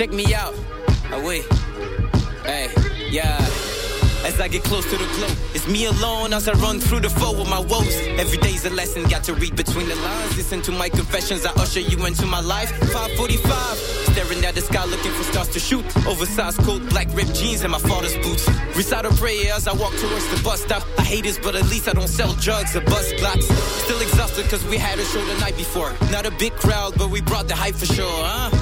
Check me out. Oh wait. Hey, yeah. As I get close to the glow, it's me alone as I run through the foe with my woes. Every day's a lesson, got to read between the lines. Listen to my confessions, I usher you into my life. 545, staring at the sky looking for stars to shoot. Oversized coat, black ripped jeans, and my father's boots. Recite a prayer as I walk towards the bus stop. I hate this, but at least I don't sell drugs or bust blocks. Still exhausted cause we had a show the night before. Not a big crowd, but we brought the hype for sure, huh?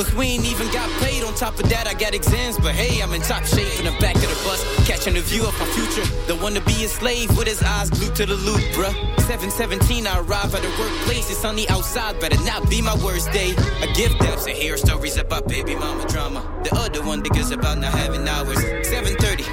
Plus, we ain't even got paid. On top of that, I got exams. But hey, I'm in top shape in the back of the bus, catching a view of my future. The one to be a slave with his eyes glued to the loop, bruh. 717, I arrive at the workplace. It's sunny outside, better not be my worst day. I give depths and hear stories about baby mama drama. The other one niggas about not having hours. 730.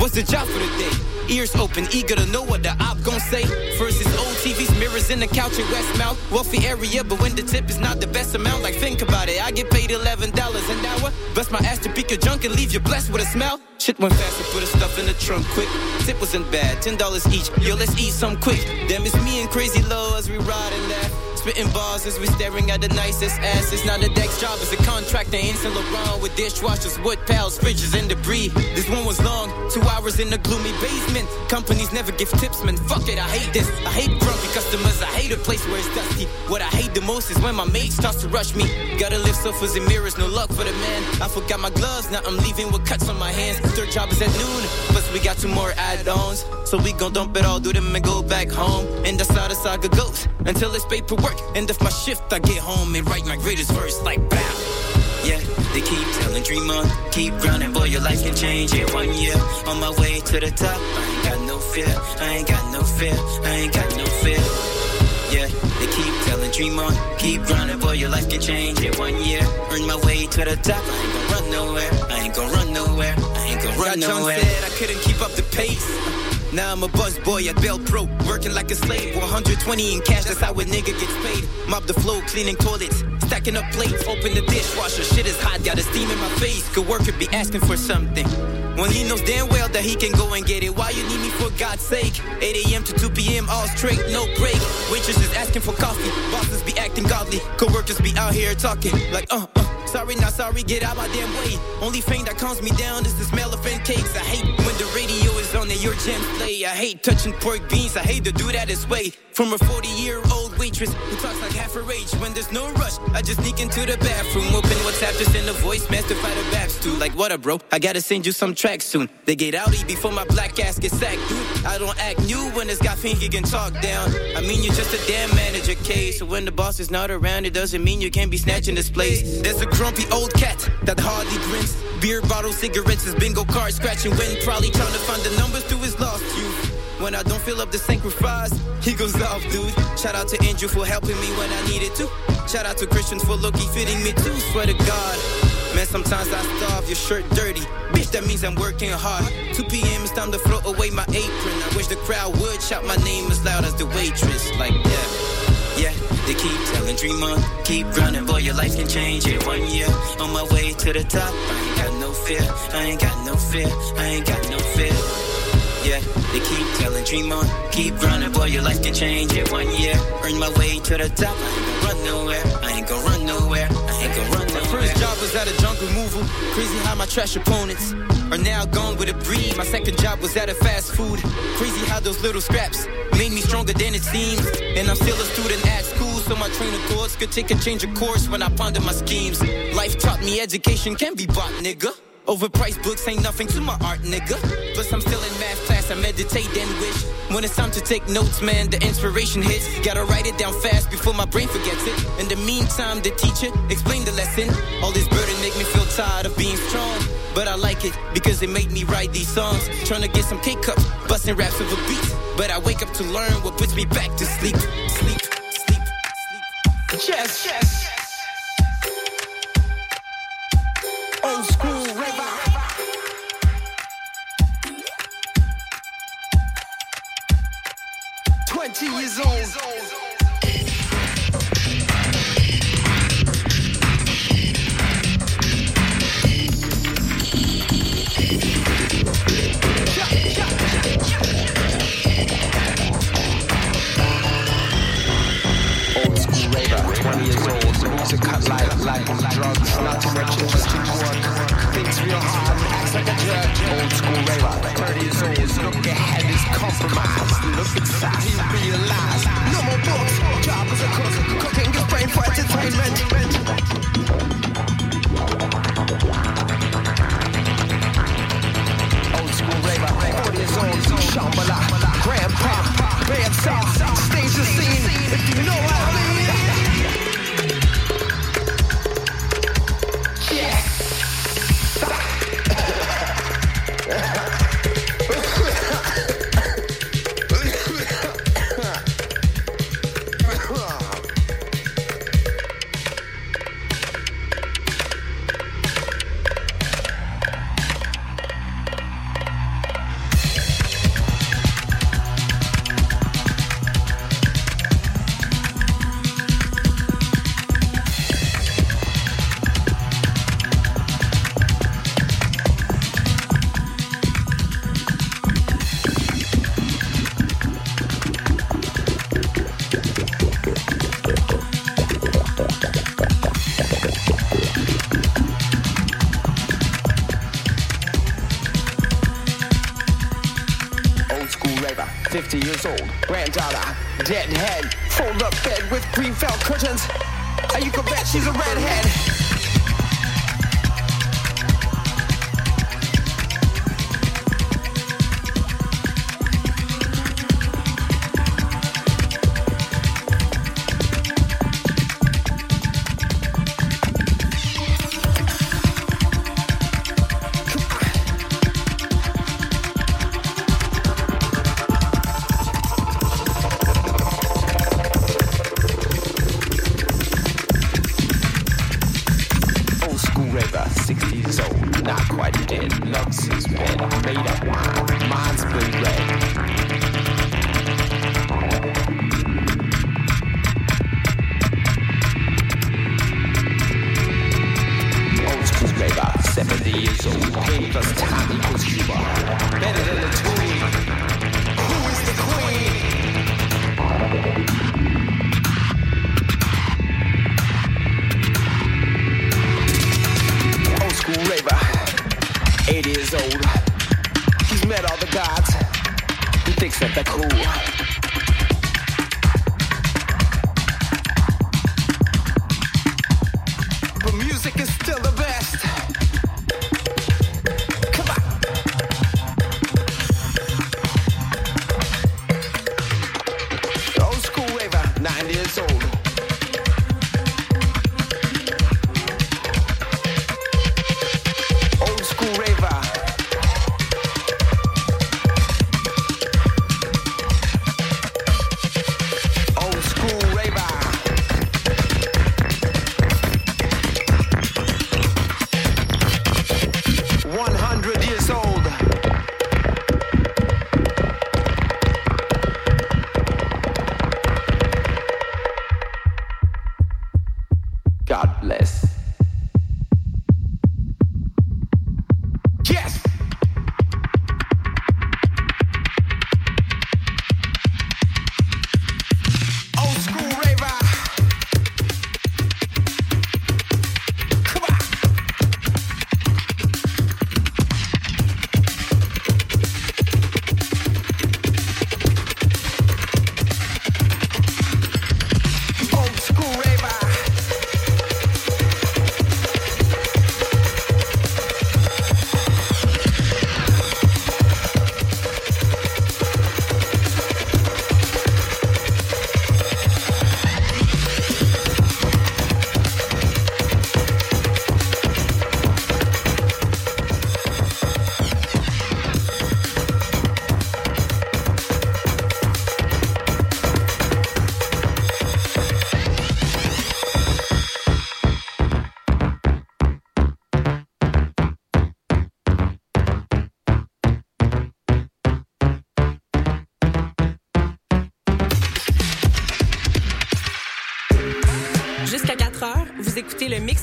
What's the job for the day? Ears open, eager to know what the op gon' say. First is old TVs, mirrors in the couch in Westmount. Wealthy area, but when the tip is not the best amount, like think about it. I get paid $11 an hour. Bust my ass to pick your junk and leave you blessed with a smile. Shit went fast put the stuff in the trunk quick. Tip wasn't bad, $10 each. Yo, let's eat some quick. Damn, it's me and Crazy Low as we ride and laugh. Spitting bars as we staring at the nicest asses. Now the next job is a contractor in Saint Laurent with dishwashers, wood pals, fridges, and debris. This one was long, two hours in a gloomy basement. Companies never give tips, man. Fuck it, I hate this. I hate grumpy customers. I hate a place where it's dusty. What I hate the most is when my mate starts to rush me. Gotta lift sofas and mirrors, no luck for the man. I forgot my gloves, now I'm leaving with cuts on my hands. Third job is at noon, plus we got two more add-ons. So we gon' dump it all, do them and go back home. And that's how the saga goes until it's paperwork. End of my shift, I get home and write my greatest verse like bow. Yeah, they keep telling dream on, keep grinding, boy, your life can change in one year. On my way to the top, I ain't got no fear, I ain't got no fear, I ain't got no fear. Yeah, they keep telling dream on, keep grinding, boy, your life can change in one year. Earn my way to the top, I ain't gonna run nowhere, I ain't gonna run nowhere, I ain't gonna run Got nowhere. said I couldn't keep up the pace. Now I'm a buzz boy at Bell Pro, working like a slave. 120 in cash, that's how a nigga gets paid. Mop the floor, cleaning toilets, stacking up plates. Open the dishwasher, shit is hot, got a steam in my face. Good worker be asking for something. When he knows damn well that he can go and get it. Why you need me for God's sake? 8 a.m. to 2 p.m. all straight, no break. Waitresses asking for coffee, bosses be acting godly. Co-workers be out here talking like, uh, uh. Sorry, not sorry, get out my damn way. Only thing that calms me down is the smell of fan cakes. I hate when the radio is on and your jam play. I hate touching pork beans, I hate to do that this way. From a 40 year old waitress who talks like half her age when there's no rush. I just sneak into the bathroom, open WhatsApp, just send a voice, master fight the baps too. Like what up, bro? I gotta send you some tracks soon. They get outy before my black ass gets sacked, dude. I don't act new when this guy think he can talk down. I mean, you're just a damn manager, K. So when the boss is not around, it doesn't mean you can't be snatching this place. There's a grumpy old cat that hardly grins. Beer bottle, cigarettes, his bingo card, scratching wind, probably trying to find the numbers to his lost youth. When I don't fill up the sacrifice, he goes off, dude. Shout out to Andrew for helping me when I needed to. Shout out to Christians for looking fitting me too. Swear to God. Man, sometimes I starve, your shirt dirty. Bitch, that means I'm working hard. 2 p.m. it's time to throw away my apron. I wish the crowd would shout my name as loud as the waitress. Like, yeah. Yeah, they keep telling dream on, keep running, boy, your life can change in one year. On my way to the top, I ain't got no fear, I ain't got no fear, I ain't got no fear. Yeah, they keep telling dream on, keep running, boy, your life can change in one year. Earn my way to the top, I ain't gonna run nowhere, I ain't gonna run nowhere, I ain't gonna run nowhere. My First job was at a junk removal, crazy how my trash opponents are now gone with a breed. My second job was at a fast food, crazy how those little scraps made me stronger than it seems. And I'm still a student at school, so my train of thoughts could take a change of course when I ponder my schemes. Life taught me education can be bought, nigga. Overpriced books ain't nothing to my art, nigga. Plus, I'm still in math class, I meditate and wish. When it's time to take notes, man, the inspiration hits. Gotta write it down fast before my brain forgets it. In the meantime, the teacher explained the lesson. All this burden make me feel tired of being strong. But I like it because it made me write these songs. Trying to get some K cups, busting raps with a beat. But I wake up to learn what puts me back to sleep. Sleep, sleep, sleep. Yes, yes. Old school on. Curtains. You bet she's a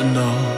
out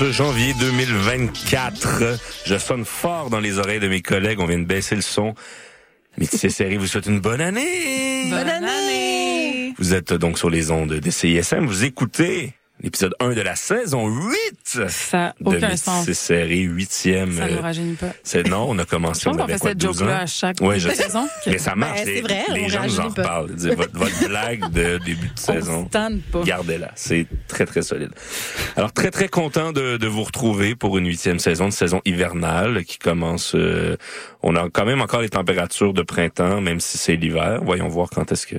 11 janvier 2024. Je sonne fort dans les oreilles de mes collègues. On vient de baisser le son. Métis Série vous souhaite une bonne année. Bonne année! Vous êtes donc sur les ondes de CISM. Vous écoutez l'épisode 1 de la saison 8 Ça n'a de aucun sens. Série, huitième. Ça ne euh, nous rajeunit pas. c'est non, on a commencé, on qu'on avait fait quoi, cette 12 ans? à chaque Ouais, je sais. saison. Mais ça marche. Ben, c'est les- vrai, les on gens nous en reparlent. Votre, votre blague de début de saison. On. Gardez-la. C'est très, très solide. Alors, très, très content de, de vous retrouver pour une huitième saison, de saison hivernale qui commence... euh, on a quand même encore les températures de printemps, même si c'est l'hiver. Voyons voir quand est-ce que